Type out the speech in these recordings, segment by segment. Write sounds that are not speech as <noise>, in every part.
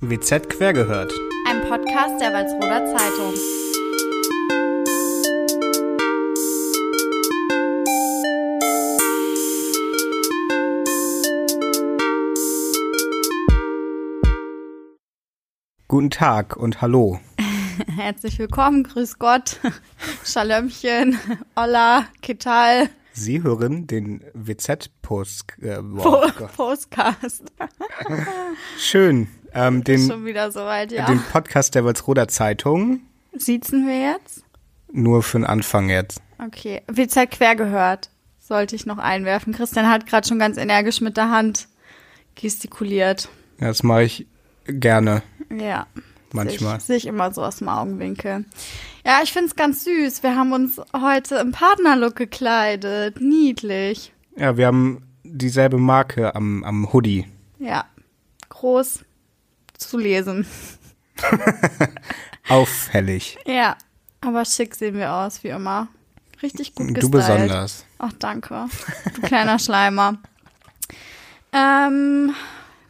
WZ quer gehört. Ein Podcast der Walsroder Zeitung. Guten Tag und hallo. <laughs> Herzlich willkommen, grüß Gott, <laughs> Schalömchen, Olla, Kital. Sie hören den WZ-Post. Äh, Po Postcast. <laughs> Schön. Ähm, den, Schon wieder soweit, ja. den Podcast der Walsroder Zeitung. Siezen wir jetzt? Nur für den Anfang jetzt. Okay. WZ quer gehört. Sollte ich noch einwerfen. Christian hat gerade schon ganz energisch mit der Hand gestikuliert. Ja, Das mache ich gerne. Ja. Manchmal. Sehe ich immer so aus dem Augenwinkel. Ja, ich find's ganz süß. Wir haben uns heute im Partnerlook gekleidet. Niedlich. Ja, wir haben dieselbe Marke am, am Hoodie. Ja. Groß zu lesen. <laughs> Auffällig. Ja. Aber schick sehen wir aus, wie immer. Richtig gut Du gestylt. besonders. Ach, danke. Du kleiner <laughs> Schleimer. Ähm,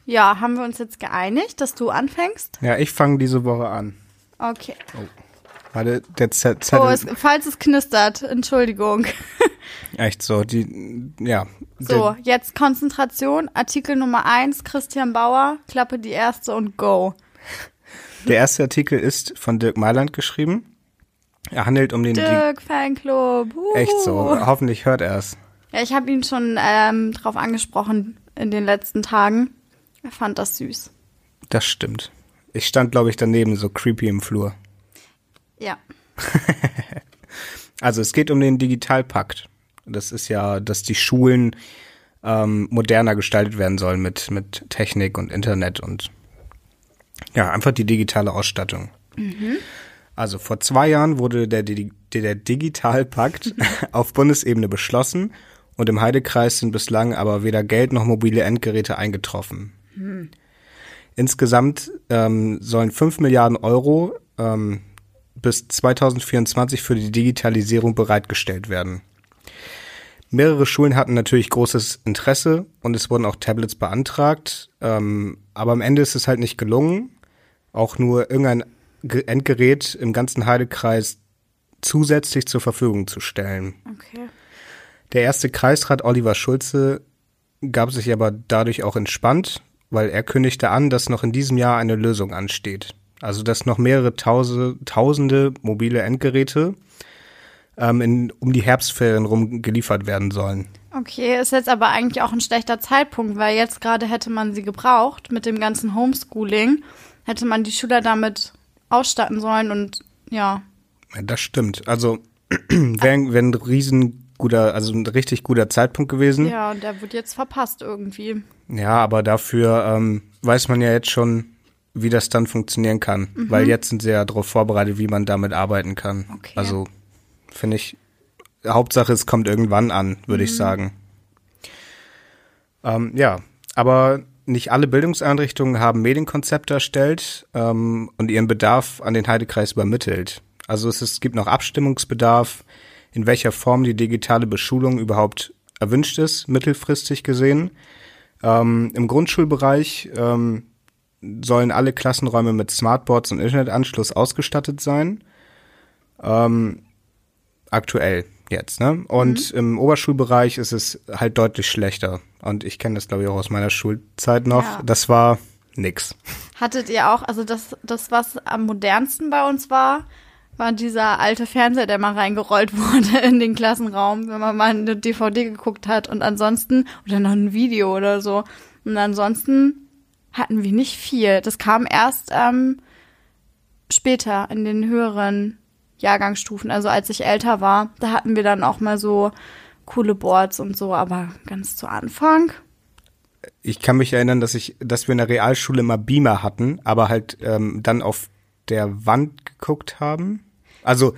ja, haben wir uns jetzt geeinigt, dass du anfängst? Ja, ich fange diese Woche an. Okay. Warte, der Z Zettel. Oh, es, falls es knistert, Entschuldigung. <laughs> echt so, die, ja. So, jetzt Konzentration. Artikel Nummer eins, Christian Bauer, Klappe die erste und go. Der, erste Artikel ist von Dirk Mailand geschrieben. Er handelt um den. Di- Dirk Fanclub. Uh. Echt so. Hoffentlich hört er es. Ja, ich habe ihn schon ähm, drauf angesprochen in den letzten Tagen. Er fand das süß. Das stimmt. Ich stand, glaube ich, daneben, so creepy im Flur. Ja. <laughs> Also es geht um den Digitalpakt. Das ist ja, dass die Schulen ähm, moderner gestaltet werden sollen mit, mit Technik und Internet und ja, einfach die digitale Ausstattung. Also vor zwei Jahren wurde der, Di- der Digitalpakt <laughs> auf Bundesebene beschlossen und im Heidekreis sind bislang aber weder Geld noch mobile Endgeräte eingetroffen. Insgesamt ähm, sollen 5 Milliarden Euro ähm, bis 2024 für die Digitalisierung bereitgestellt werden. Mehrere Schulen hatten natürlich großes Interesse und es wurden auch Tablets beantragt, ähm, aber am Ende ist es halt nicht gelungen, auch nur irgendein Ge- Endgerät im ganzen Heidekreis zusätzlich zur Verfügung zu stellen. Okay. Der erste Kreisrat Oliver Schulze gab sich aber dadurch auch entspannt, weil er kündigte an, dass noch in diesem Jahr eine Lösung ansteht. Also dass noch mehrere Tause, tausende mobile Endgeräte ähm, in, um die Herbstferien rum geliefert werden sollen. Okay, ist jetzt aber eigentlich auch ein schlechter Zeitpunkt, weil jetzt gerade hätte man sie gebraucht mit dem ganzen Homeschooling. Hätte man die Schüler damit ausstatten sollen und ja, Ja, Das stimmt. Also wäre <clears throat> wär ein riesen guter, also ein richtig guter Zeitpunkt gewesen. ja, und der wird jetzt verpasst irgendwie. Ja, aber dafür ähm, weiß man ja jetzt schon, wie das dann funktionieren kann. Weil jetzt sind sie ja darauf vorbereitet, wie man damit arbeiten kann. Okay. Also finde ich, Hauptsache es kommt irgendwann an, würde ich sagen. Ähm, ja, aber nicht alle Bildungseinrichtungen haben Medienkonzepte erstellt ähm, und ihren Bedarf an den Heidekreis übermittelt. Also es, ist, es gibt noch Abstimmungsbedarf, in welcher Form die digitale Beschulung überhaupt erwünscht ist, mittelfristig gesehen. Ähm, Im Grundschulbereich ähm, sollen alle Klassenräume mit Smartboards und Internetanschluss ausgestattet sein. Ähm, aktuell jetzt, ne? Und im Oberschulbereich ist es halt deutlich schlechter. Und ich kenne das, glaube ich, auch aus meiner Schulzeit noch. Ja. Das war nix. Hattet ihr auch, also das, das, was am modernsten bei uns war, war dieser alte Fernseher, der mal reingerollt <laughs> wurde in den Klassenraum, wenn man mal eine DVD geguckt hat und ansonsten, oder noch ein Video oder so. Und ansonsten hatten wir nicht viel. Das kam erst ähm, später in den höheren Jahrgangsstufen, also als ich älter war, da hatten wir dann auch mal so coole Boards und so, aber ganz zu Anfang. Ich kann mich erinnern, dass ich, dass wir in der Realschule immer Beamer hatten, aber halt ähm, dann auf der Wand geguckt haben. Also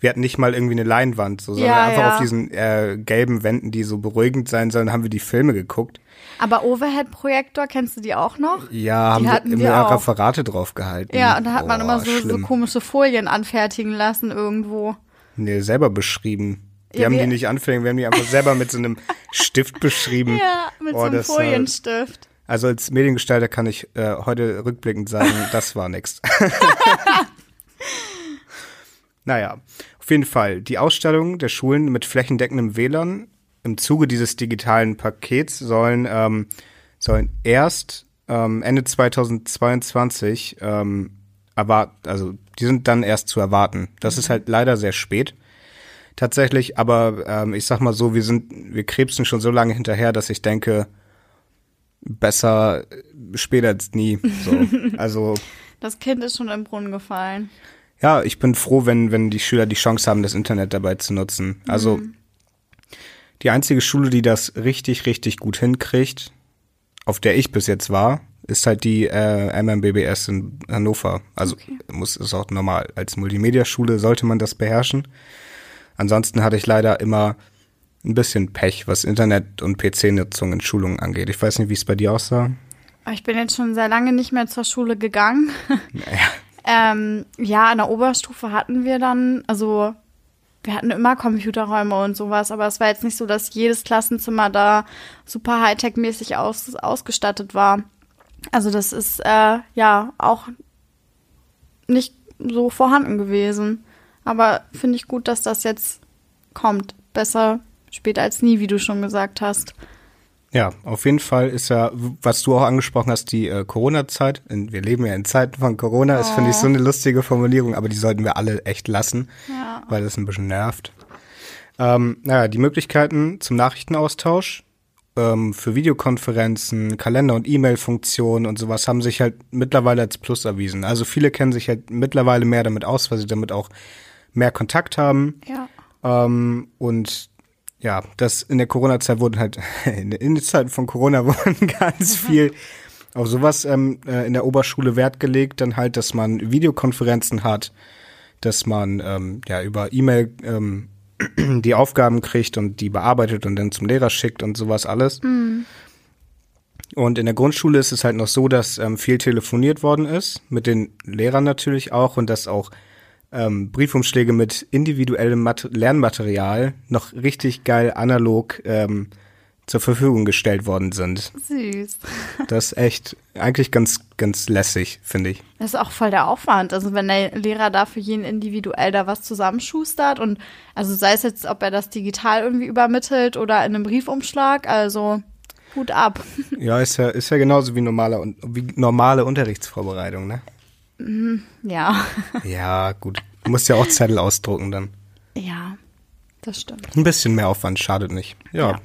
wir hatten nicht mal irgendwie eine Leinwand, so, sondern Ja, einfach ja. auf diesen äh, gelben Wänden, die so beruhigend sein sollen, haben wir die Filme geguckt. Aber Overhead-Projektor, kennst du die auch noch? Ja, Die haben hatten wir immer auch. Referate drauf gehalten. Ja, und da hat man Boah, immer so, so komische Folien anfertigen lassen irgendwo. Nee, selber beschrieben. Wir Ja, haben die nicht anfängen, wir haben die einfach selber mit so einem <laughs> Stift beschrieben. Ja, mit Oh, so einem äh, Folienstift. Also als Mediengestalter kann ich äh, heute rückblickend sagen, <laughs> das war nix. <laughs> naja, auf jeden Fall. Die Ausstellung der Schulen mit flächendeckendem WLAN im Zuge dieses digitalen Pakets sollen, ähm, sollen erst ähm, Ende 2022 ähm, erwarten, also die sind dann erst zu erwarten. Das ist halt leider sehr spät. Tatsächlich, aber ähm, ich sag mal so, wir sind, wir krebsen schon so lange hinterher, dass ich denke, besser später als nie. So. <laughs> Also Das Kind ist schon im Brunnen gefallen. ja, ich bin froh, wenn, wenn die Schüler die Chance haben, das Internet dabei zu nutzen. Also die einzige Schule, die das richtig, richtig gut hinkriegt, auf der ich bis jetzt war, ist halt die äh, MMBBS in Hannover. Also muss ist auch normal. Als Multimedia-Schule sollte man das beherrschen. Ansonsten hatte ich leider immer ein bisschen Pech, was Internet- und PC-Nutzung in Schulungen angeht. Ich weiß nicht, wie es bei dir aussah. Ich bin jetzt schon sehr lange nicht mehr zur Schule gegangen. <laughs> Naja. Ähm, ja, in der Oberstufe hatten wir dann, also wir hatten immer Computerräume und sowas, aber es war jetzt nicht so, dass jedes Klassenzimmer da super Hightech-mäßig aus, ausgestattet war. Also das ist äh, ja auch nicht so vorhanden gewesen. Aber finde ich gut, dass das jetzt kommt. Besser spät als nie, wie du schon gesagt hast. Ja, auf jeden Fall ist ja, was du auch angesprochen hast, die äh, Corona-Zeit. Wir leben ja in Zeiten von Corona, ist, finde ich, so eine lustige Formulierung, aber die sollten wir alle echt lassen, Ja. weil das ein bisschen nervt. Ähm, naja, die Möglichkeiten zum Nachrichtenaustausch ähm, für Videokonferenzen, Kalender- und E-Mail-Funktionen und sowas haben sich halt mittlerweile als Plus erwiesen. Also viele kennen sich halt mittlerweile mehr damit aus, weil sie damit auch mehr Kontakt haben. Ja. Ähm, und ja, das in der Corona-Zeit wurden halt, <laughs> in der, in der Zeit von Corona <laughs> wurden ganz viel auf sowas ähm, äh, in der Oberschule Wert gelegt, dann halt, dass man Videokonferenzen hat, dass man ähm, ja über E-Mail ähm, <clears throat> die Aufgaben kriegt und die bearbeitet und dann zum Lehrer schickt und sowas alles. Und in der Grundschule ist es halt noch so, dass ähm, viel telefoniert worden ist, mit den Lehrern natürlich auch und dass auch ähm, Briefumschläge mit individuellem Mat Lernmaterial noch richtig geil analog ähm, zur Verfügung gestellt worden sind. Süß. <laughs> Das ist echt eigentlich ganz, ganz lässig, finde ich. Das ist auch voll der Aufwand. Also wenn der Lehrer da für jeden individuell da was zusammenschustert und also sei es jetzt, ob er das digital irgendwie übermittelt oder in einem Briefumschlag, also Hut ab. <laughs> Ja, ist ja, ist ja genauso wie normale, wie normale Unterrichtsvorbereitung, ne? Ja. <laughs> Ja, gut. Du musst ja auch Zettel ausdrucken dann. Ja, das stimmt. Ein bisschen mehr Aufwand schadet nicht. Ja. Ja.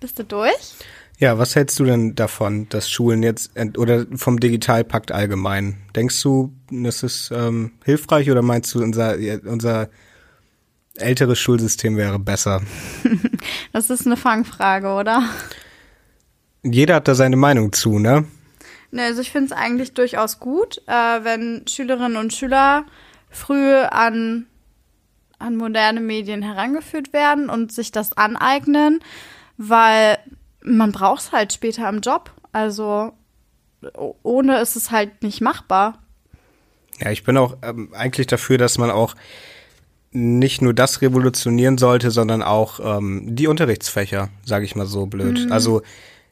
Bist du durch? Ja, was hältst du denn davon, dass Schulen jetzt oder vom Digitalpakt allgemein? Denkst du, das ist ähm, hilfreich oder meinst du, unser, unser älteres Schulsystem wäre besser? <laughs> Das ist eine Fangfrage, oder? Jeder hat da seine Meinung zu, ne? Ne, also ich finde es eigentlich durchaus gut, äh, wenn Schülerinnen und Schüler früh an, an moderne Medien herangeführt werden und sich das aneignen, weil man braucht es halt später im Job. Also ohne ist es halt nicht machbar. Ja, ich bin auch ähm, eigentlich dafür, dass man auch nicht nur das revolutionieren sollte, sondern auch ähm, die Unterrichtsfächer, sage ich mal so blöd. Also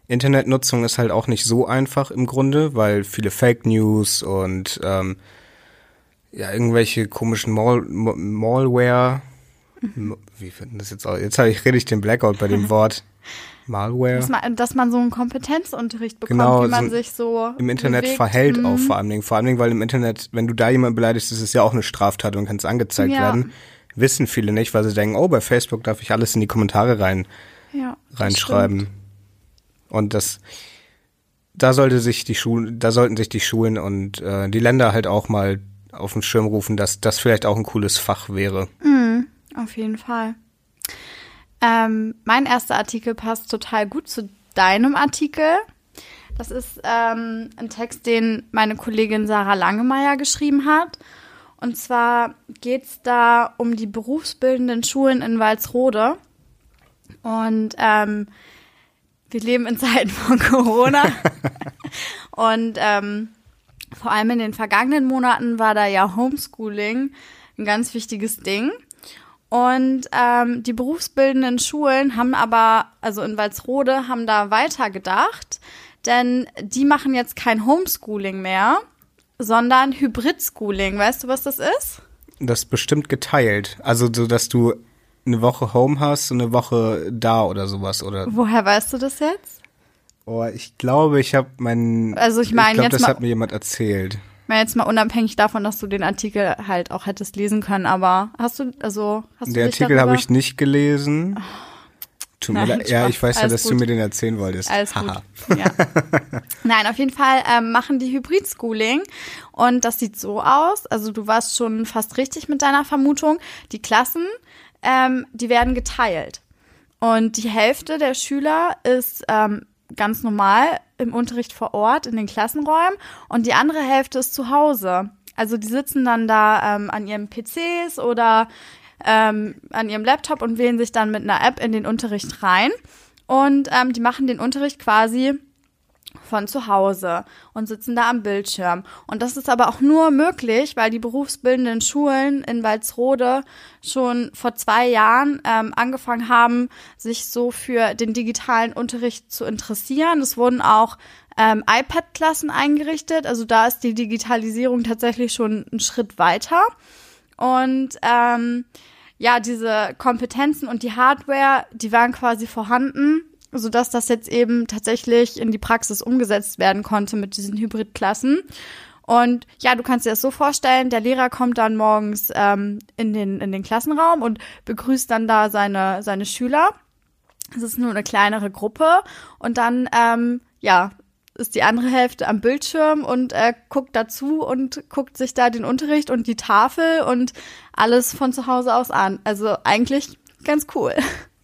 Internetnutzung ist halt auch nicht so einfach im Grunde, weil viele Fake News und ähm, ja irgendwelche komischen Mal Mal- Malware. M- Wie finden das jetzt aus? Jetzt hab ich, rede ich den Blackout bei dem <laughs> Wort Malware. Dass man, dass man so einen Kompetenzunterricht bekommt, Genau, wie man so sich so im Internet bewegt. verhält Mhm. auch vor allen Dingen. Vor allen Dingen, weil im Internet, wenn du da jemanden beleidigst, ist es ja auch eine Straftat und kannst angezeigt Ja. werden. Wissen viele nicht, weil sie denken, oh, bei Facebook darf ich alles in die Kommentare rein, Ja, reinschreiben. stimmt. Und das, da sollte sich die Schulen, da sollten sich die Schulen und äh, die Länder halt auch mal auf den Schirm rufen, dass das vielleicht auch ein cooles Fach wäre. Auf jeden Fall. Ähm, mein erster Artikel passt total gut zu deinem Artikel. Das ist ähm, ein Text, den meine Kollegin Sarah Langemeier geschrieben hat. Und zwar geht es da um die berufsbildenden Schulen in Walsrode. Und ähm, wir leben in Zeiten von Corona. <laughs> Und ähm, vor allem in den vergangenen Monaten war da ja Homeschooling ein ganz wichtiges Ding. Und ähm, die berufsbildenden Schulen haben aber, also in Walsrode, haben da weiter gedacht. denn die machen jetzt kein Homeschooling mehr, sondern Hybrid-Schooling. Weißt du, was das ist? Das ist bestimmt geteilt. Also so, dass du eine Woche Home hast und eine Woche da oder sowas, oder? Woher weißt du das jetzt? Oh, ich glaube, ich habe meinen. Also ich meine ich glaub, jetzt das mal- hat mir jemand erzählt. Ich meine jetzt mal unabhängig davon, dass du den Artikel halt auch hättest lesen können, aber hast du, also hast du Der dich Artikel habe ich nicht gelesen. Tut mir leid. Ja, ich weiß ja, dass du gut. mir den erzählen wolltest. Alles Haha. gut. Ja. <laughs> Nein, auf jeden Fall ähm, machen die Hybrid-Schooling und das sieht so aus. Also du warst schon fast richtig mit deiner Vermutung. Die Klassen, ähm, die werden geteilt und die Hälfte der Schüler ist ähm, ganz normal im Unterricht vor Ort in den Klassenräumen und die andere Hälfte ist zu Hause. Also die sitzen dann da ähm, an ihren PCs oder ähm, an ihrem Laptop und wählen sich dann mit einer App in den Unterricht rein. Und ähm, die machen den Unterricht quasi von zu Hause und sitzen da am Bildschirm. Und das ist aber auch nur möglich, weil die berufsbildenden Schulen in Walsrode schon vor zwei Jahren ähm, angefangen haben, sich so für den digitalen Unterricht zu interessieren. Es wurden auch ähm, iPad-Klassen eingerichtet. Also da ist die Digitalisierung tatsächlich schon einen Schritt weiter. Und ähm, ja, diese Kompetenzen und die Hardware, die waren quasi vorhanden, sodass das jetzt eben tatsächlich in die Praxis umgesetzt werden konnte mit diesen Hybridklassen. Und ja, du kannst dir das so vorstellen, der Lehrer kommt dann morgens ähm, in, den, in den Klassenraum und begrüßt dann da seine, seine Schüler. Es ist nur eine kleinere Gruppe und dann, ähm, ja, ist die andere Hälfte am Bildschirm und äh, guckt dazu und guckt sich da den Unterricht und die Tafel und alles von zu Hause aus an. Also eigentlich ganz cool.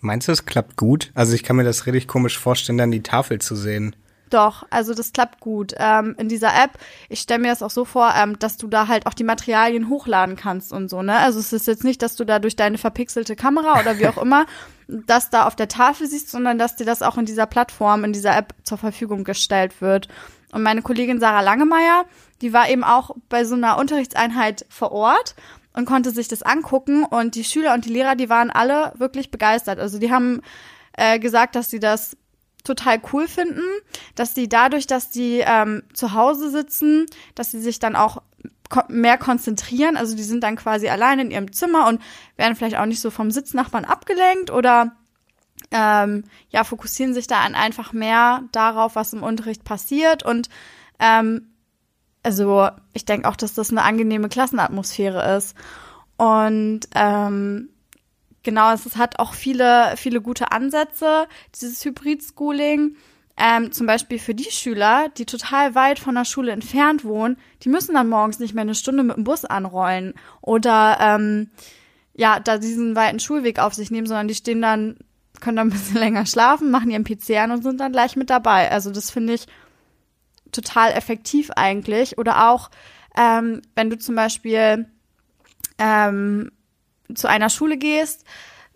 Meinst du, es klappt gut? Also ich kann mir das richtig komisch vorstellen, dann die Tafel zu sehen. Doch, also das klappt gut. Ähm, in dieser App, ich stelle mir das auch so vor, ähm, dass du da halt auch die Materialien hochladen kannst und so, ne? Also es ist jetzt nicht, dass du da durch deine verpixelte Kamera oder wie auch immer <laughs> das da auf der Tafel siehst, sondern dass dir das auch in dieser Plattform, in dieser App zur Verfügung gestellt wird. Und meine Kollegin Sarah Langemeier, die war eben auch bei so einer Unterrichtseinheit vor Ort und konnte sich das angucken und die Schüler und die Lehrer, die waren alle wirklich begeistert. Also die haben äh, gesagt, dass sie das total cool finden, dass die dadurch, dass die ähm, zu Hause sitzen, dass sie sich dann auch ko mehr konzentrieren. Also die sind dann quasi allein in ihrem Zimmer und werden vielleicht auch nicht so vom Sitznachbarn abgelenkt oder ähm, ja, fokussieren sich da einfach mehr darauf, was im Unterricht passiert. Und ähm, also ich denke auch, dass das eine angenehme Klassenatmosphäre ist. Und ähm, genau, es hat auch viele, viele gute Ansätze, dieses Hybrid-Schooling. Ähm, zum Beispiel für die Schüler, die total weit von der Schule entfernt wohnen, die müssen dann morgens nicht mehr eine Stunde mit dem Bus anrollen oder ähm, ja, da diesen weiten Schulweg auf sich nehmen, sondern die stehen dann, können dann ein bisschen <laughs> länger schlafen, machen ihren PC an und sind dann gleich mit dabei. Also das finde ich total effektiv eigentlich. Oder auch, ähm, wenn du zum Beispiel ähm, zu einer Schule gehst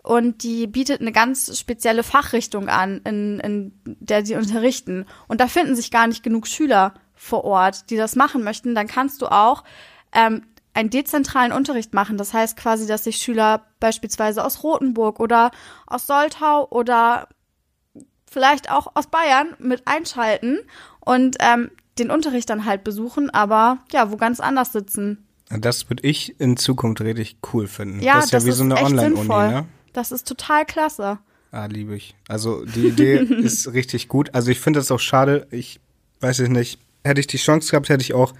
und die bietet eine ganz spezielle Fachrichtung an, in, in der sie unterrichten. Und da finden sich gar nicht genug Schüler vor Ort, die das machen möchten, dann kannst du auch ähm, einen dezentralen Unterricht machen. Das heißt quasi, dass sich Schüler beispielsweise aus Rothenburg oder aus Soltau oder vielleicht auch aus Bayern mit einschalten und ähm, den Unterricht dann halt besuchen, aber ja, wo ganz anders sitzen. Das würde ich in Zukunft richtig cool finden. Ja, das ist ja wie so eine Online-Uni, ne? Das ist total klasse. Ah, liebe ich. Also die Idee <laughs> ist richtig gut. Also ich finde es auch schade, ich weiß es nicht, hätte ich die Chance gehabt, hätte ich auch,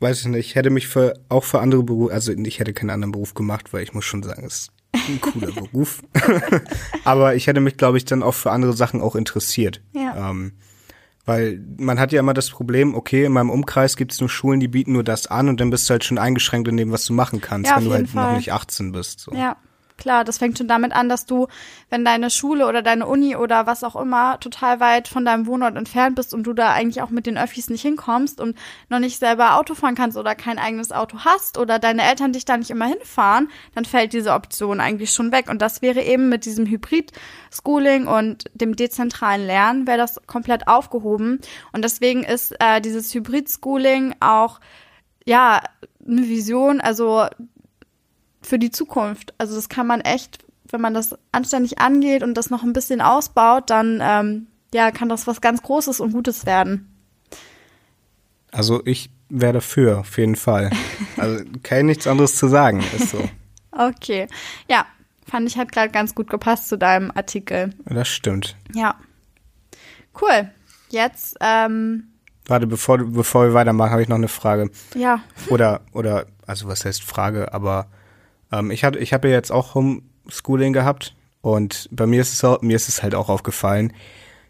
weiß ich nicht, hätte mich für auch für andere Berufe, also ich hätte keinen anderen Beruf gemacht, weil ich muss schon sagen, es ist ein cooler <laughs> Beruf. <laughs> Aber ich hätte mich, glaube ich, dann auch für andere Sachen auch interessiert. Ja. Ähm, weil man hat ja immer das Problem, okay, in meinem Umkreis gibt es nur Schulen, die bieten nur das an und dann bist du halt schon eingeschränkt in dem, was du machen kannst, Ja, wenn du halt noch Fall. nicht 18 bist. So. Ja, klar, das fängt schon damit an, dass du, wenn deine Schule oder deine Uni oder was auch immer total weit von deinem Wohnort entfernt bist und du da eigentlich auch mit den Öffis nicht hinkommst und noch nicht selber Auto fahren kannst oder kein eigenes Auto hast oder deine Eltern dich da nicht immer hinfahren, dann fällt diese Option eigentlich schon weg. Und das wäre eben mit diesem Hybrid-Schooling und dem dezentralen Lernen, wäre das komplett aufgehoben. Und deswegen ist äh, dieses Hybrid-Schooling auch ja, eine Vision, also für die Zukunft. Also das kann man echt, wenn man das anständig angeht und das noch ein bisschen ausbaut, dann ähm, ja, kann das was ganz Großes und Gutes werden. Also ich wäre dafür, auf jeden Fall. <laughs> Also ich nichts anderes zu sagen, ist so. <laughs> Okay. Ja, fand ich hat gerade ganz gut gepasst zu deinem Artikel. Das stimmt. Ja. Cool. Jetzt, ähm, Warte, bevor, bevor wir weitermachen, habe ich noch eine Frage. ja. Oder, oder, also was heißt Frage, aber ähm, ich hatte, ich habe ja jetzt auch Homeschooling gehabt und bei mir ist es auch, mir ist es halt auch aufgefallen,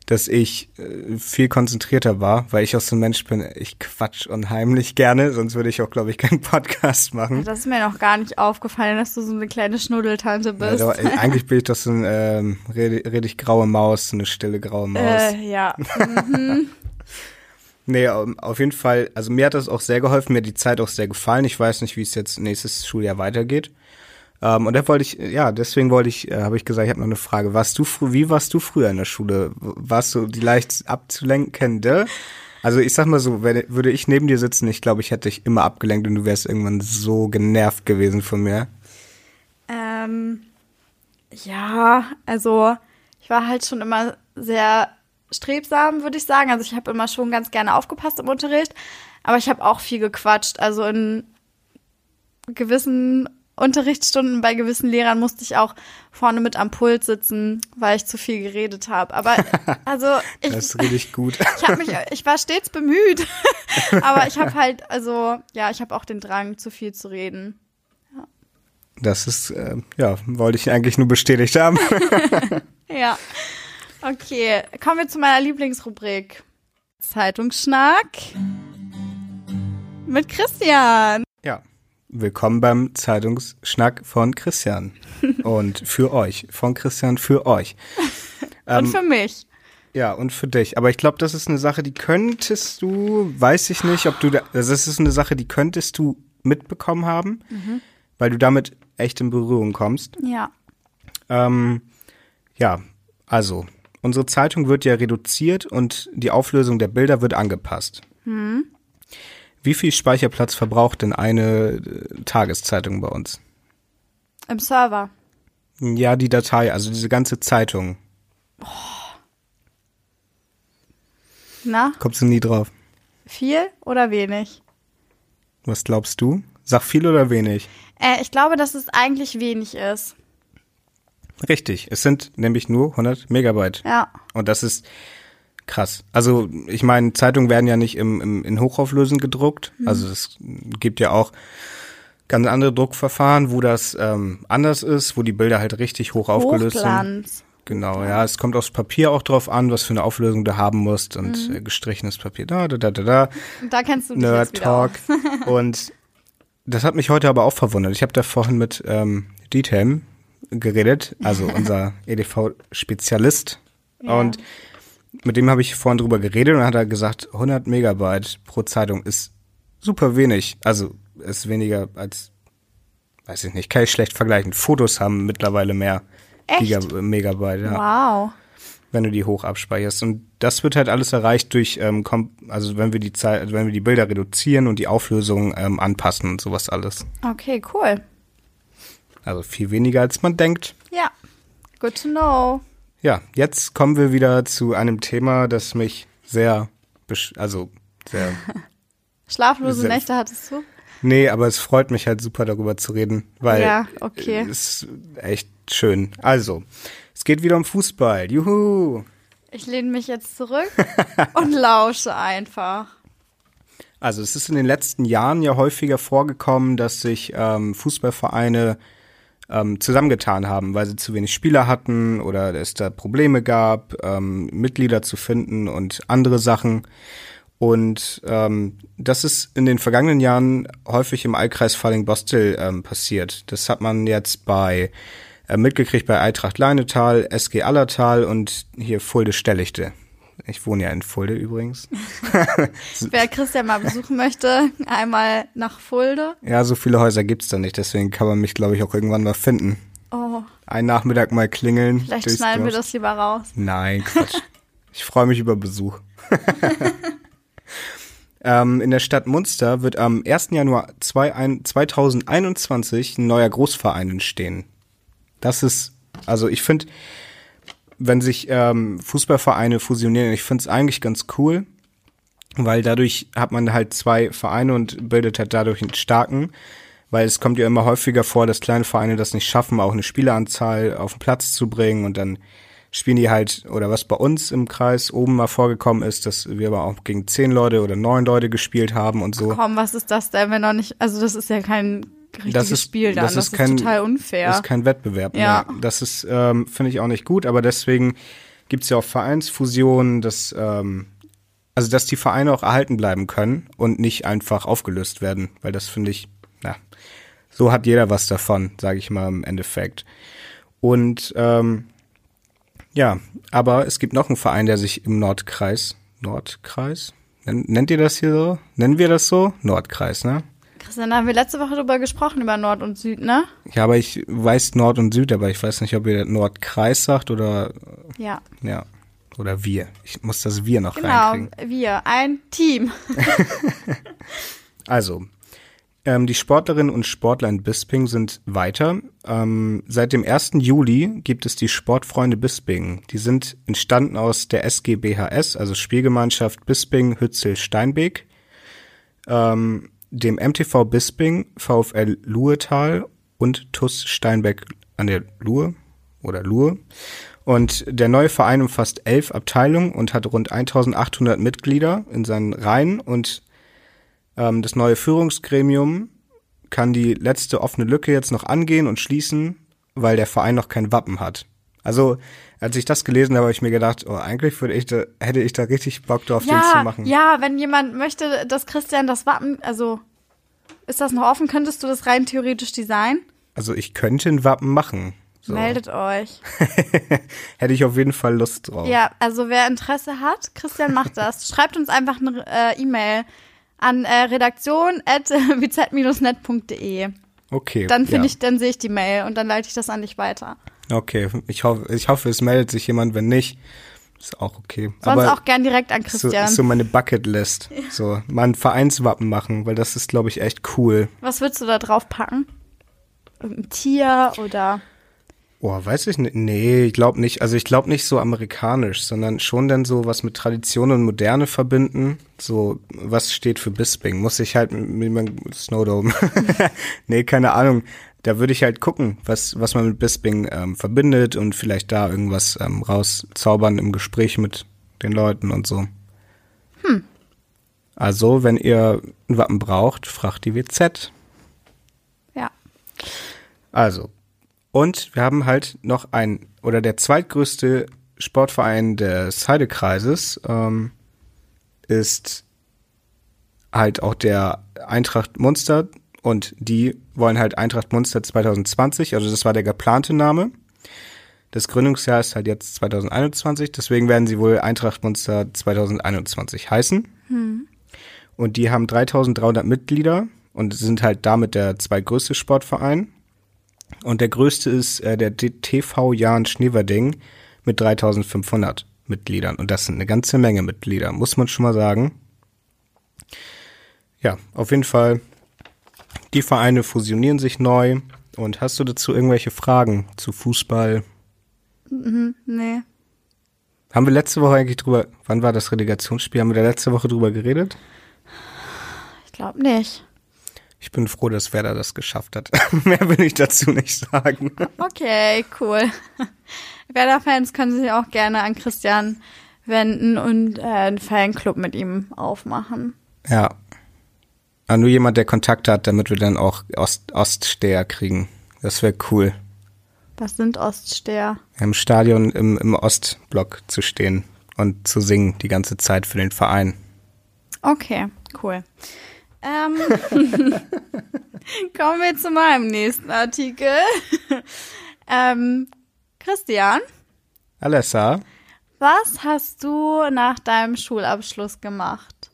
dass ich äh, viel konzentrierter war, weil ich auch so ein Mensch bin, ich quatsch unheimlich gerne, sonst würde ich auch, glaube ich, keinen <laughs> Podcast machen. Das ist mir noch gar nicht aufgefallen, dass du so eine kleine Schnuddeltante Ja, bist. doch, äh, eigentlich <laughs> bin ich doch so ein ähm, ich graue Maus, so eine stille graue Maus. äh, ja. <laughs> Nee, ähm, auf jeden Fall, also mir hat das auch sehr geholfen, mir hat die Zeit auch sehr gefallen. Ich weiß nicht, wie es jetzt nächstes Schuljahr weitergeht. Ähm, und da wollte ich, ja, deswegen wollte ich, äh, habe ich gesagt, ich habe noch eine Frage. Warst du wie warst du früher in der Schule? Warst du die leicht abzulenkende? Also ich sag mal so, wenn, würde ich neben dir sitzen, ich glaube, ich hätte dich immer abgelenkt und du wärst irgendwann so genervt gewesen von mir. Ähm, ja, also ich war halt schon immer sehr strebsam, würde ich sagen. Also ich habe immer schon ganz gerne aufgepasst im Unterricht, aber ich habe auch viel gequatscht. Also in gewissen Unterrichtsstunden bei gewissen Lehrern musste ich auch vorne mit am Pult sitzen, weil ich zu viel geredet habe. Aber <laughs> also ich, Das ist richtig gut. <laughs> ich habe mich, ich war stets bemüht, <laughs> aber ich habe halt, also ja, ich habe auch den Drang, zu viel zu reden. Das ist, äh, ja, wollte ich eigentlich nur bestätigt haben. Ja. Okay, kommen wir zu meiner Lieblingsrubrik. Zeitungsschnack mit Christian. Willkommen beim Zeitungsschnack von Christian. Und für euch, von Christian für euch. <laughs> Und für mich. Ja, und für dich. Aber ich glaube, das ist eine Sache, die könntest du, weiß ich nicht, ob du, da, also das ist eine Sache, die könntest du mitbekommen haben, weil du damit echt in Berührung kommst. Ja. Ähm, ja, also, unsere Zeitung wird ja reduziert und die Auflösung der Bilder wird angepasst. Wie viel Speicherplatz verbraucht denn eine äh, Tageszeitung bei uns? Im Server. Ja, die Datei, also diese ganze Zeitung. Na, Kommst du nie drauf? viel oder wenig? Was glaubst du? Sag viel oder wenig? Äh, ich glaube, dass es eigentlich wenig ist. Richtig, es sind nämlich nur 100 Megabyte. Ja. Und das ist krass. Also ich meine, Zeitungen werden ja nicht im, im, in Hochauflösend gedruckt. Also es gibt ja auch ganz andere Druckverfahren, wo das ähm, anders ist, wo die Bilder halt richtig hoch aufgelöst sind. Hochglanz. Genau, ja, es kommt aufs Papier auch drauf an, was für eine Auflösung du haben musst und äh, gestrichenes Papier, da, da, da, da, da. Und da kennst du dich Nerd Talk. <laughs> und das hat mich heute aber auch verwundert. Ich habe da vorhin mit ähm, Dietem geredet, also <laughs> unser EDV-Spezialist. Ja. Und mit dem habe ich vorhin drüber geredet und hat er gesagt, 100 Megabyte pro Zeitung ist super wenig. Also ist weniger als, weiß ich nicht, kann ich schlecht vergleichen. Fotos haben mittlerweile mehr Echt? Giga Megabyte, ja Wow. wenn du die hoch abspeicherst. Und das wird halt alles erreicht durch, ähm, also wenn wir die Zeit, wenn wir die Bilder reduzieren und die Auflösung ähm, anpassen und sowas alles. Okay, cool. Also viel weniger als man denkt. Ja. Good to know. Ja, jetzt kommen wir wieder zu einem Thema, das mich sehr, also sehr, <laughs> Schlaflose Sehr- Nächte hattest du? nee, aber es freut mich halt super darüber zu reden, weil Ja, okay. es ist echt schön. Also, es geht wieder um Fußball. Juhu! Ich lehne mich jetzt zurück <laughs> und lausche einfach. Also es ist in den letzten Jahren ja häufiger vorgekommen, dass sich ähm, Fußballvereine ähm, zusammengetan haben, weil sie zu wenig Spieler hatten oder es da Probleme gab, ähm, Mitglieder zu finden und andere Sachen. Und ähm, das ist in den vergangenen Jahren häufig im Allkreis Falling-Bostel ähm, passiert. Das hat man jetzt bei äh, mitgekriegt bei Eintracht Leinetal, SG Allertal und hier Fulde Stellichte. Ich wohne ja in Fulde übrigens. <laughs> Wer Christian mal besuchen möchte, einmal nach Fulde. Ja, so viele Häuser gibt's da nicht, deswegen kann man mich, glaube ich, auch irgendwann mal finden. Oh, Einen Nachmittag mal klingeln. vielleicht schneiden wir das lieber raus. Nein, Quatsch. ich freue mich über Besuch. <laughs> ähm, in der Stadt Munster wird am 1. Januar zwei- ein- 2021 ein neuer Großverein entstehen. Das ist, also ich finde, wenn sich ähm, Fußballvereine fusionieren. Ich finde es eigentlich ganz cool, weil dadurch hat man halt zwei Vereine und bildet halt dadurch einen starken. Weil es kommt ja immer häufiger vor, dass kleine Vereine das nicht schaffen, auch eine Spieleranzahl auf den Platz zu bringen und dann spielen die halt, oder was bei uns im Kreis oben mal vorgekommen ist, dass wir aber auch gegen zehn Leute oder neun Leute gespielt haben und so. Komm, was ist das denn, wenn noch nicht, also das ist ja kein richtiges Das ist- Spiel dann, das das, ist ist, kein- total unfair. Das ist kein Wettbewerb. Ja. mehr. Das ist, ähm, finde ich auch nicht gut, aber deswegen gibt's ja auch Vereinsfusionen, dass, ähm, also dass die Vereine auch erhalten bleiben können und nicht einfach aufgelöst werden, weil das finde ich, na, so hat jeder was davon, sage ich mal im Endeffekt. Und ähm, ja, aber es gibt noch einen Verein, der sich im Nordkreis, Nordkreis, Nen- nennt ihr das hier so? Nennen wir das so? Nordkreis, ne? Christian, da haben wir letzte Woche drüber gesprochen, über Nord und Süd, ne? Ja, aber ich weiß Nord und Süd, aber ich weiß nicht, ob ihr Nordkreis sagt oder Ja. ja oder wir. Ich muss das wir noch Genau, reinkriegen. wir, ein Team. <laughs> Also ähm, die Sportlerinnen und Sportler in Bisping sind weiter. Ähm, seit dem 1. Juli gibt es die Sportfreunde Bisping. Die sind entstanden aus der SGBHS, also Spielgemeinschaft Bisping Hützel Steinbeek, ähm, dem MTV Bisping, VfL Luetal und TUS Steinbeck an der Luhe oder Luhe. Und der neue Verein umfasst elf Abteilungen und hat rund 1800 Mitglieder in seinen Reihen und ähm, das neue Führungsgremium kann die letzte offene Lücke jetzt noch angehen und schließen, weil der Verein noch kein Wappen hat. Also, als ich das gelesen habe, habe ich mir gedacht, oh, eigentlich würde ich da, hätte ich da richtig Bock drauf, den zu Ja, machen. ja, wenn jemand möchte, dass Christian das Wappen, also ist das noch offen? Könntest du das rein theoretisch designen? Also ich könnte ein Wappen machen. So. Meldet euch. <laughs> Hätte ich auf jeden Fall Lust drauf. Ja, also wer Interesse hat, Christian macht das. <laughs> Schreibt uns einfach eine äh, E-Mail an äh, redaktion@vz-net.de. <laughs> Okay. Dann finde ja. ich, dann sehe ich die Mail und dann leite ich das an dich weiter. Okay, ich hoffe, ich hoffe, es meldet sich jemand. Wenn nicht, ist auch okay. Sonst auch gern direkt an so, Christian. ist so meine Bucketlist. So, mal ein Vereinswappen machen, weil das ist, glaube ich, echt cool. Was würdest du da drauf packen? Irgendein Tier oder Oh, weiß ich nicht. Nee, ich glaube nicht. Also ich glaube nicht so amerikanisch, sondern schon dann so was mit Tradition und Moderne verbinden. So, was steht für Bisping? Muss ich halt mit, mit meinem Snowdome. <laughs> nee, keine Ahnung. Da würde ich halt gucken, was, was man mit Bisping ähm, verbindet und vielleicht da irgendwas ähm, rauszaubern im Gespräch mit den Leuten und so. Hm. Also, wenn ihr ein Wappen braucht, fragt die WZ. ja. Also, und wir haben halt noch ein, oder der zweitgrößte Sportverein des Heidekreises ähm, ist halt auch der Eintracht Munster und die wollen halt Eintracht Munster 2020, also das war der geplante Name. Das Gründungsjahr ist halt jetzt 2021, deswegen werden sie wohl Eintracht Munster 2021 heißen. Und die haben 3300 Mitglieder und sind halt damit der zweitgrößte Sportverein. Und der größte ist äh, der TV Jan Schneverding mit 3500 Mitgliedern. Und das sind eine ganze Menge Mitglieder, muss man schon mal sagen. Ja, auf jeden Fall, die Vereine fusionieren sich neu. Und hast du dazu irgendwelche Fragen zu Fußball? Nee. Haben wir letzte Woche eigentlich drüber, wann war das Relegationsspiel? Haben wir da letzte Woche drüber geredet? Ich glaube nicht. Ich bin froh, dass Werder das geschafft hat. <laughs> Mehr will ich dazu nicht sagen. Okay, cool. Werder-Fans können sich auch gerne an Christian wenden und äh, einen Fanclub mit ihm aufmachen. Ja. Aber nur jemand, der Kontakt hat, damit wir dann auch Ost Oststeher kriegen. Das wäre cool. Was sind Oststeher? Im Stadion im, im Ostblock zu stehen und zu singen die ganze Zeit für den Verein. Okay, cool. Ähm, <laughs> kommen wir zu meinem nächsten Artikel. <laughs> ähm, Christian, Alessa, was hast du nach deinem Schulabschluss gemacht?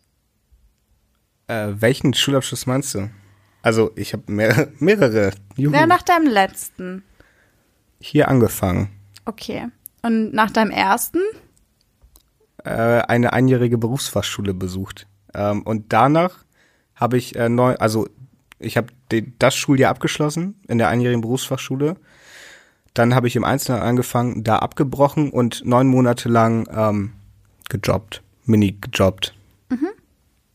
äh, welchen Schulabschluss meinst du? Also, ich habe mehr, <laughs> mehrere. Juhu. Ja, nach deinem letzten. Hier angefangen. Okay. Und nach deinem ersten? Äh, eine einjährige Berufsfachschule besucht. Ähm, und danach habe ich äh, neu, also ich habe das Schuljahr abgeschlossen in der einjährigen Berufsfachschule. dann habe ich im Einzelnen angefangen, da abgebrochen und neun Monate lang ähm, gejobbt, mini gejobbt. Mhm.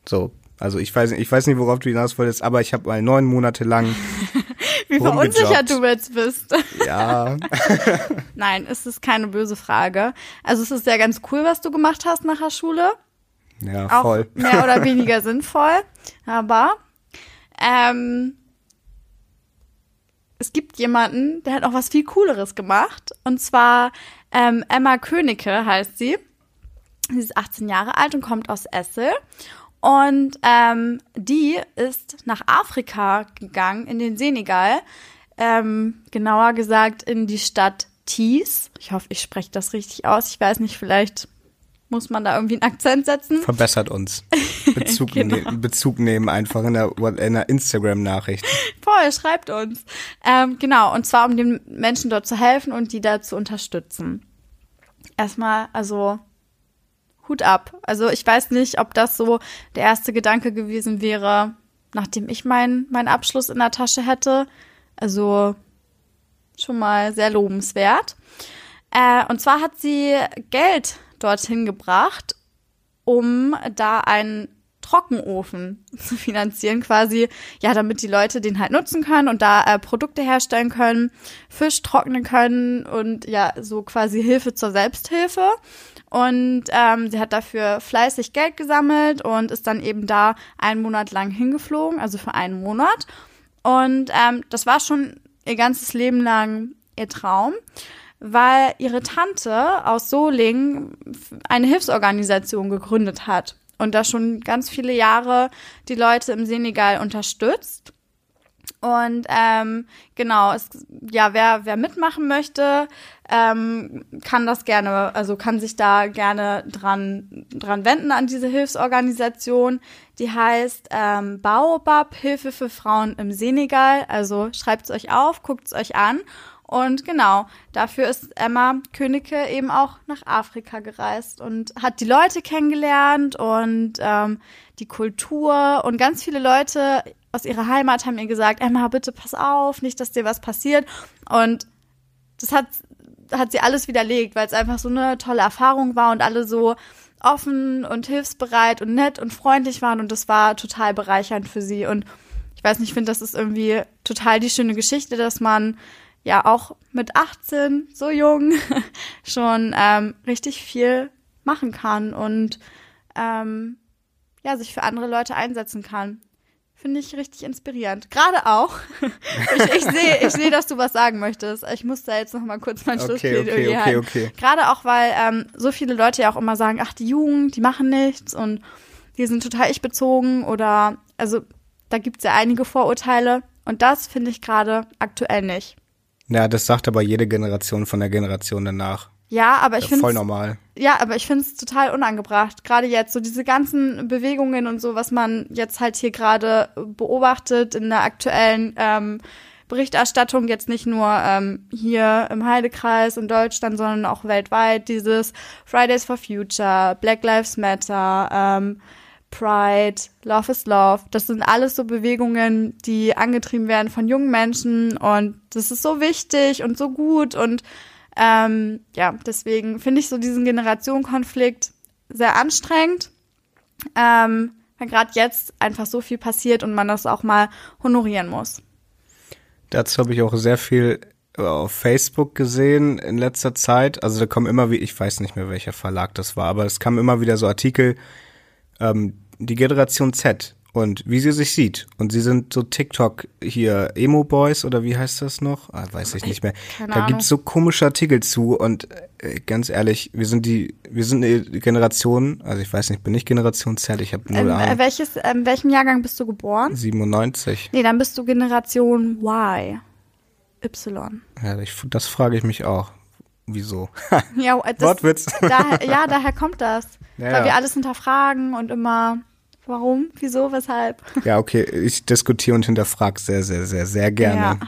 So, also ich weiß, ich weiß nicht, worauf du hinaus wolltest, aber ich habe mal neun Monate lang <laughs> Wie verunsichert du jetzt bist. Ja. <laughs> Nein, es ist keine böse Frage. Also es ist ja ganz cool, was du gemacht hast nach der Schule. Ja, Auch voll. mehr oder weniger sinnvoll. <laughs> Aber ähm, es gibt jemanden, der hat auch was viel Cooleres gemacht. Und zwar ähm, Emma Königke heißt sie. Sie ist 18 Jahre alt und kommt aus Essel. Und ähm, die ist nach Afrika gegangen, in den Senegal. Ähm, genauer gesagt in die Stadt Thies. Ich hoffe, ich spreche das richtig aus. Ich weiß nicht, vielleicht muss man da irgendwie einen Akzent setzen. Verbessert uns. <laughs> Bezug, Genau. ne Bezug nehmen einfach in der, in der Instagram-Nachricht. Voll, schreibt uns. Ähm, genau, und zwar um den Menschen dort zu helfen und die da zu unterstützen. Erstmal, also Hut ab. Also ich weiß nicht, ob das so der erste Gedanke gewesen wäre, nachdem ich meinen meinen Abschluss in der Tasche hätte. Also schon mal sehr lobenswert. Äh, und zwar hat sie Geld dorthin gebracht, um da einen Trockenofen <laughs> zu finanzieren, quasi, ja, damit die Leute den halt nutzen können und da äh, Produkte herstellen können, Fisch trocknen können und ja, so quasi Hilfe zur Selbsthilfe. Und ähm, sie hat dafür fleißig Geld gesammelt und ist dann eben da einen Monat lang hingeflogen, also für einen Monat. Und ähm, das war schon ihr ganzes Leben lang ihr Traum, weil ihre Tante aus Solingen eine Hilfsorganisation gegründet hat und da schon ganz viele Jahre die Leute im Senegal unterstützt. Und ähm, genau, es, ja, wer, wer mitmachen möchte, ähm, kann das gerne, also kann sich da gerne dran, dran wenden an diese Hilfsorganisation. Die heißt ähm, Baobab, Hilfe für Frauen im Senegal. Also schreibt es euch auf, guckt es euch an. Und genau, dafür ist Emma Königke eben auch nach Afrika gereist und hat die Leute kennengelernt und ähm, die Kultur und ganz viele Leute aus ihrer Heimat haben ihr gesagt, Emma, bitte pass auf, nicht, dass dir was passiert. Und das hat, hat sie alles widerlegt, weil es einfach so eine tolle Erfahrung war und alle so offen und hilfsbereit und nett und freundlich waren und das war total bereichernd für sie. Und ich weiß nicht, ich finde, das ist irgendwie total die schöne Geschichte, dass man ja auch mit 18, so jung, <laughs> schon ähm, richtig viel machen kann und ähm, ja, sich für andere Leute einsetzen kann. Finde ich richtig inspirierend. Gerade auch. <laughs> ich ich sehe, ich sehe, dass du was sagen möchtest. Ich muss da jetzt noch mal kurz mein Okay, Schlussplädoyer okay, okay, halten. okay. Gerade auch, weil ähm, so viele Leute ja auch immer sagen, ach, die Jugend, die machen nichts und die sind total ich-bezogen oder, also da gibt's ja einige Vorurteile und das finde ich gerade aktuell nicht. Ja, das sagt aber jede Generation von der Generation danach. Ja, aber ich Ja, finde voll normal. Ja, aber ich finde es total unangebracht. Gerade jetzt, so diese ganzen Bewegungen und so, was man jetzt halt hier gerade beobachtet in der aktuellen ähm, Berichterstattung, jetzt nicht nur ähm, hier im Heidekreis in Deutschland, sondern auch weltweit, dieses Fridays for Future, Black Lives Matter, ähm, Pride, Love is Love. Das sind alles so Bewegungen, die angetrieben werden von jungen Menschen und das ist so wichtig und so gut und ähm, ja, deswegen finde ich so diesen Generationenkonflikt sehr anstrengend, ähm, weil gerade jetzt einfach so viel passiert und man das auch mal honorieren muss. Dazu habe ich auch sehr viel auf Facebook gesehen in letzter Zeit. Also da kommen immer wie, ich weiß nicht mehr welcher Verlag das war, aber es kamen immer wieder so Artikel, ähm, die Generation Z und wie sie sich sieht. Und sie sind so TikTok hier, Emo Boys oder wie heißt das noch? Ah, weiß ich nicht mehr. Keine da gibt's so komische Artikel zu und äh, ganz ehrlich, wir sind die, wir sind eine Generation, also ich weiß nicht, bin ich Generation Z, ich habe null Ähm, äh, Ahnung. welches, ähm, welchem Jahrgang bist du geboren? 97. Nee, dann bist du Generation Y. Y. Ja, ich, das frage ich mich auch. Wieso? <laughs> Ja, äh, das, Wortwitz. daher, <laughs> ja, daher kommt das. Ja, weil wir alles hinterfragen und immer, warum, wieso, weshalb. Ja, okay, ich diskutiere und hinterfrage sehr, sehr, sehr, sehr gerne. Ja.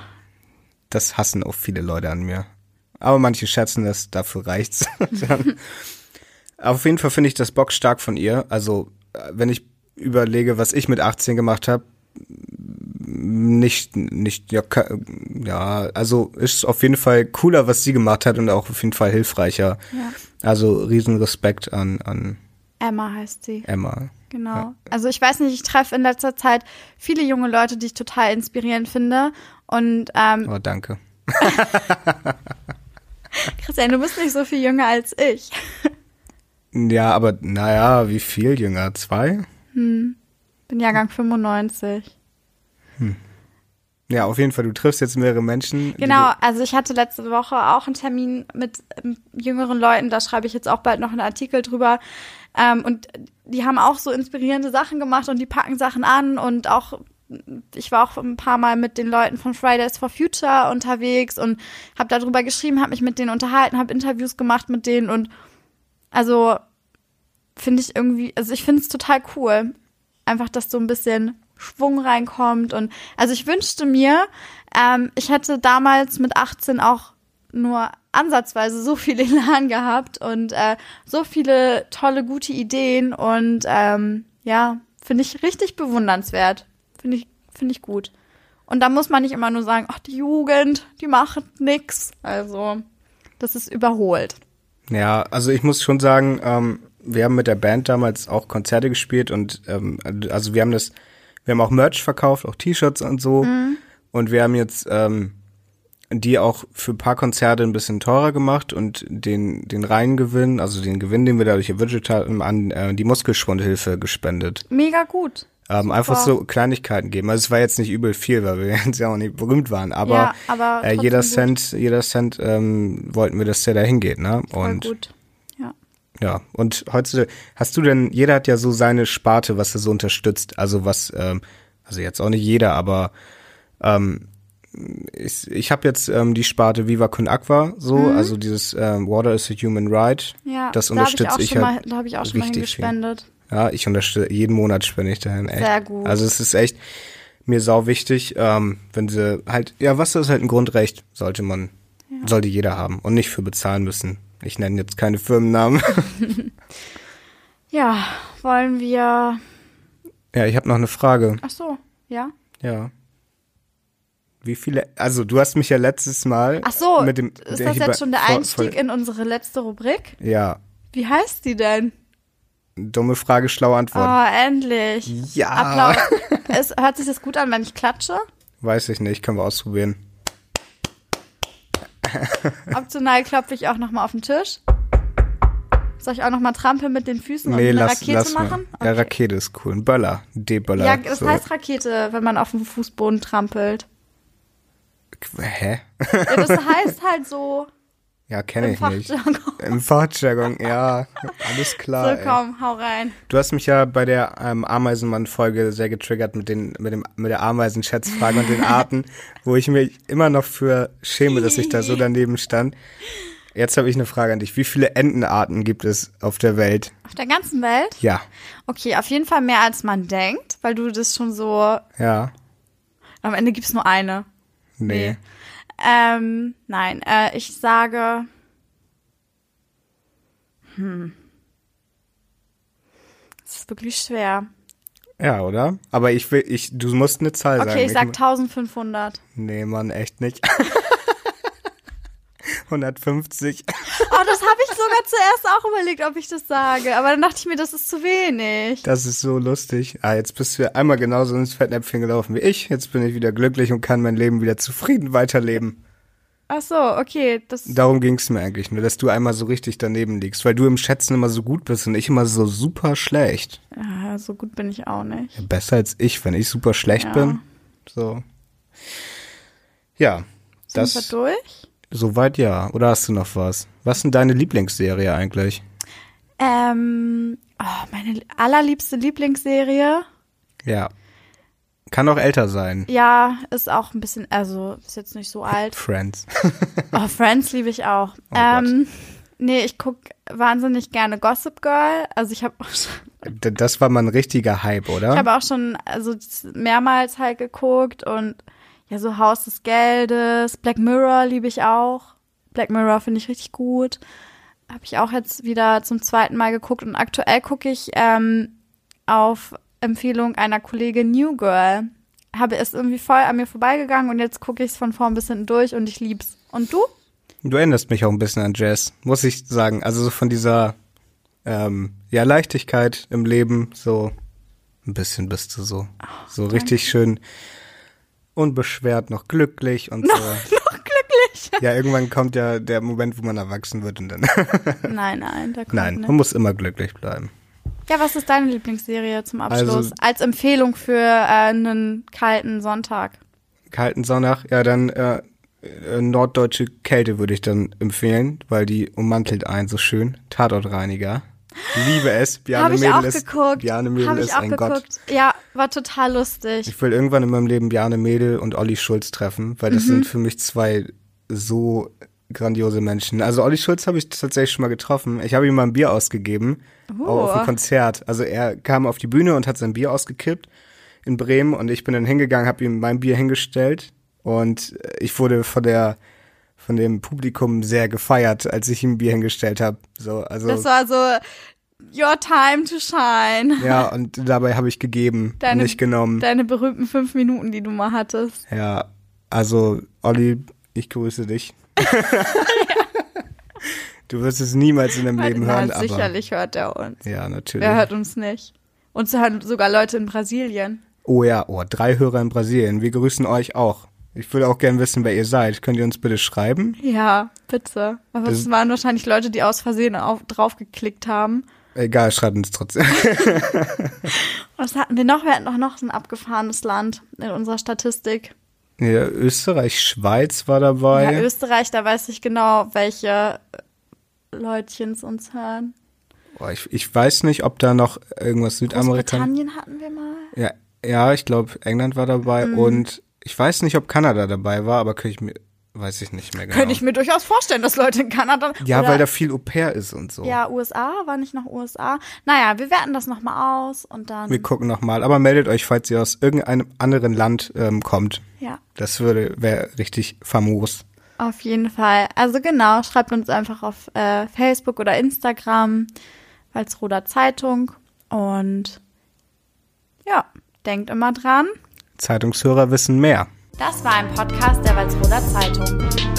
Das hassen auch viele Leute an mir. Aber manche schätzen das, dafür reicht's. <laughs> Auf jeden Fall finde ich das Bock stark von ihr. Also, äh, wenn ich überlege, was ich mit 18 gemacht habe, nicht, nicht, ja, ja, also ist auf jeden Fall cooler, was sie gemacht hat und auch auf jeden Fall hilfreicher. Ja. Also riesen Respekt an, an Emma heißt sie. Emma. Genau. Also ich weiß nicht, ich treffe in letzter Zeit viele junge Leute, die ich total inspirierend finde. Und ähm, Oh, danke. <laughs> Christian, du bist nicht so viel jünger als ich. <laughs> Ja, aber naja, wie viel jünger? Zwei? Bin Jahrgang 95. Ja, auf jeden Fall. Du triffst jetzt mehrere Menschen. Genau, also ich hatte letzte Woche auch einen Termin mit jüngeren Leuten, da schreibe ich jetzt auch bald noch einen Artikel drüber. Ähm, und die haben auch so inspirierende Sachen gemacht und die packen Sachen an und auch ich war auch ein paar Mal mit den Leuten von Fridays for Future unterwegs und habe darüber geschrieben, habe mich mit denen unterhalten, habe Interviews gemacht mit denen und also finde ich irgendwie, also ich finde es total cool, einfach, dass so ein bisschen Schwung reinkommt und also ich wünschte mir, ähm, ich hätte damals mit 18 auch nur ansatzweise so viel <laughs> Elan gehabt und äh, so viele tolle, gute Ideen und ähm, ja, finde ich richtig bewundernswert. Finde ich, finde ich gut. Und da muss man nicht immer nur sagen, ach, die Jugend, die macht nix. Also, das ist überholt. Ja, also ich muss schon sagen, ähm, wir haben mit der Band damals auch Konzerte gespielt und ähm, also wir haben das, wir haben auch Merch verkauft, auch T-Shirts und so. Und wir haben jetzt ähm, die auch für ein paar Konzerte ein bisschen teurer gemacht und den, den reinen Gewinn, also den Gewinn, den wir dadurch erwirtschaftet haben, an äh, die Muskelschwundhilfe gespendet. Mega gut. Ähm, einfach so Kleinigkeiten geben. Also es war jetzt nicht übel viel, weil wir <laughs> jetzt ja auch nicht berühmt waren, aber, Ja, aber äh, jeder trotzdem Cent, jeder Cent ähm, wollten wir, dass der da hingeht, ne? Voll Und gut. Ja. ja, und heutzutage, hast du denn, jeder hat ja so seine Sparte, was er so unterstützt. Also was, ähm, also jetzt auch nicht jeder, aber ähm, ich, ich habe jetzt ähm, die Sparte Viva Con Aqua, so, also dieses ähm, Water is a Human Right. Mhm. Ja, das ich unterstütze auch ich, schon halt. mal, da habe ich auch schon mal hingespendet. Ja, ich unterstütze, jeden Monat spende ich dahin, echt. Sehr gut. Also es ist echt mir sau wichtig, ähm, wenn sie halt, ja, Wasser ist halt ein Grundrecht, sollte man, sollte jeder haben und nicht für bezahlen müssen. Ich nenne jetzt keine Firmennamen. <laughs> Ja, wollen wir. ja, ich habe noch eine Frage. Ach so, ja. Ja. Wie viele, also du hast mich ja letztes Mal Ach so, mit dem ist das jetzt schon der Einstieg in unsere letzte Rubrik? Ja, Wie heißt die denn? dumme Frage, schlaue Antwort. Oh, endlich. Ja. Applaus. es, hört sich das gut an, wenn ich klatsche? Weiß ich nicht, können wir ausprobieren. <laughs> Optional klopfe ich auch nochmal auf den Tisch. Soll ich auch nochmal trampeln mit den Füßen nee, und eine lass, Rakete lass machen? mal. Ja, Rakete ist cool. Ein Böller, ein D-Böller. Ja, das so. heißt Rakete, wenn man auf dem Fußboden trampelt. Hä? Ja, das heißt halt so Ja, kenne ich nicht. Im Fachjargon, ja, <laughs> alles klar. So, ey. komm, hau rein. Du hast mich ja bei der ähm, Ameisenmann-Folge sehr getriggert mit den mit dem mit der Ameisenschätzfrage und den Arten, <laughs> wo ich mich immer noch für schäme, dass ich da so daneben stand. Jetzt habe ich eine Frage an dich. Wie viele Entenarten gibt es auf der Welt? Auf der ganzen Welt? Ja, Okay, auf jeden Fall mehr als man denkt, weil du das schon so. ja, Am Ende gibt's nur eine. nee. Ähm, nein, äh, ich sage. Hm. Das ist wirklich schwer. Ja, oder? Aber ich will, ich, du musst eine Zahl sagen. Okay, ich sag mu- 1500. Nee, Mann, echt nicht. 150. Oh, das habe ich sogar zuerst auch überlegt, ob ich das sage. Aber dann dachte ich mir, das ist zu wenig. Das ist so lustig. Ah, jetzt bist du einmal genauso ins Fettnäpfchen gelaufen wie ich. Jetzt bin ich wieder glücklich und kann mein Leben wieder zufrieden weiterleben. Ach so, okay. Das, Darum ging's mir eigentlich nur, dass du einmal so richtig daneben liegst, weil du im Schätzen immer so gut bist und ich immer so super schlecht. ja, so gut bin ich auch nicht. Ja, besser als ich, wenn ich super schlecht Ja. bin. So. Ja, Sind wir das durch? Soweit ja. Oder hast du noch was? Was ist denn deine Lieblingsserie eigentlich? Ähm, oh, meine allerliebste Lieblingsserie. Ja. Kann auch älter sein. Ja, ist auch ein bisschen, also ist jetzt nicht so alt. Friends. <laughs> Oh, Friends liebe ich auch. Oh ähm, nee, ich guck wahnsinnig gerne Gossip Girl. Also ich habe D- Das war mal ein richtiger Hype, oder? ich habe auch schon also mehrmals halt geguckt und ja so Haus des Geldes, Black Mirror liebe ich auch. Black Mirror finde ich richtig gut. Habe ich auch jetzt wieder zum zweiten Mal geguckt und aktuell gucke ich ähm, auf Empfehlung einer Kollegin New Girl. habe es irgendwie voll an mir vorbeigegangen und jetzt gucke ich es von vorn bis hinten durch und ich lieb's. Und du? Du erinnerst mich auch ein bisschen an Jazz, muss ich sagen. Also so von dieser ähm, ja Leichtigkeit im Leben, so ein bisschen bist du so. so richtig schön unbeschwert, noch glücklich und so. <laughs> Noch glücklich. Ja, irgendwann kommt ja der Moment, wo man erwachsen wird und dann. <laughs> Nein, nein, da kommt Nein, nicht. man muss immer glücklich bleiben. Ja, was ist deine Lieblingsserie zum Abschluss? Also- Als Empfehlung für äh, einen kalten Sonntag. Kalten Sonntag, ja, dann äh, äh, norddeutsche Kälte würde ich dann empfehlen, weil die ummantelt einen so schön. Tatortreiniger. Liebe es. Bjarne Mädel auch ist, geguckt. Bjarne Mädel ist ein geguckt. Gott. Ja, war total lustig. Ich will irgendwann in meinem Leben Bjarne Mädel und Olli Schulz treffen, weil Mhm. das sind für mich zwei so grandiose Menschen. Also Olli Schulz habe ich tatsächlich schon mal getroffen. Ich habe ihm mal ein Bier ausgegeben, auch auf Oh. ein Konzert. Also er kam auf die Bühne und hat sein Bier ausgekippt in Bremen und ich bin dann hingegangen, habe ihm mein Bier hingestellt und ich wurde von der von dem Publikum sehr gefeiert, als ich ihm Bier hingestellt habe. So, also Das war so Your time to shine. ja, und dabei habe ich gegeben, Deine- nicht genommen. Deine berühmten fünf Minuten, die du mal hattest. Ja, also Olli, ich grüße dich. <laughs> Du wirst es niemals in deinem Leben hören, aber sicherlich hört er uns. ja, natürlich. Wer hört uns nicht? Uns hören sogar Leute in Brasilien. Oh ja, oh, drei Hörer in Brasilien. Wir grüßen euch auch. Ich würde auch gern wissen, wer ihr seid. Könnt ihr uns bitte schreiben? Ja, bitte. Aber Das- es waren wahrscheinlich Leute, die aus Versehen auf, draufgeklickt haben. Egal, schreibt uns trotzdem. <laughs> Was hatten wir noch? Wir hatten doch noch ein abgefahrenes Land in unserer Statistik. ja, Österreich, Schweiz war dabei. Ja, Österreich, da weiß ich genau, welche Leutchens uns hören. oh, ich, ich weiß nicht, ob da noch irgendwas Südamerikanisches. Großbritannien hatten wir mal. Ja, ja, ich glaube, England war dabei Mhm. und ich weiß nicht, ob Kanada dabei war, aber könnte ich mir, weiß ich nicht mehr genau. Könnte ich mir durchaus vorstellen, dass Leute in Kanada. ja, weil da viel Au pair ist und so. Ja, USA, war nicht noch USA? Naja, wir werten das nochmal aus und dann. Wir gucken nochmal, aber meldet euch, falls ihr aus irgendeinem anderen Land ähm, kommt. ja, Das würde wäre richtig famos. auf jeden Fall. Also genau, schreibt uns einfach auf äh, Facebook oder Instagram, Walsroder Zeitung. Und ja, denkt immer dran. Zeitungshörer wissen mehr. Das war ein Podcast der Walsroder Zeitung.